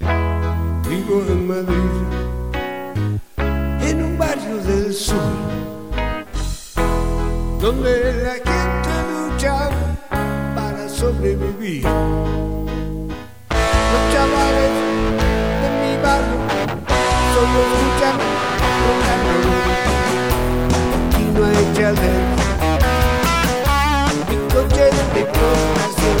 Vivo en Madrid, en un barrio del sur, donde la gente lucha para sobrevivir. Los chavales de mi barrio solo escuchan rock and roll. Aquí no hay chales, ni coches de explotación.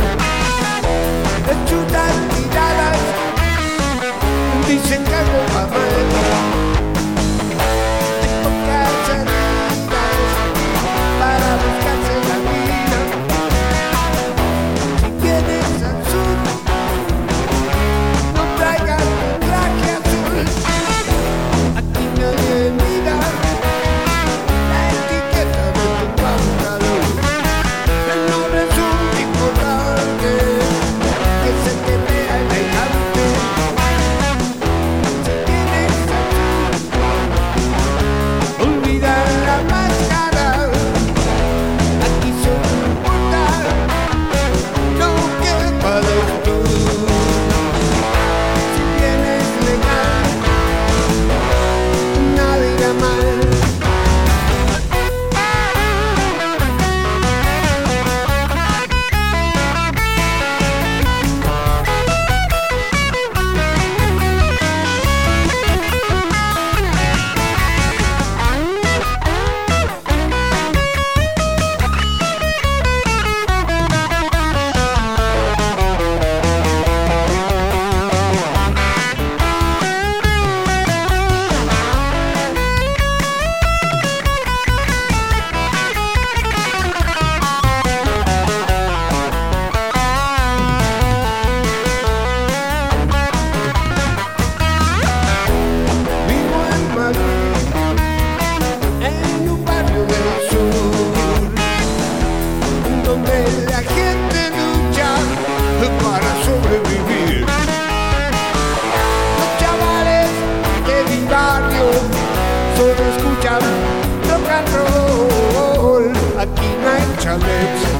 apocalypse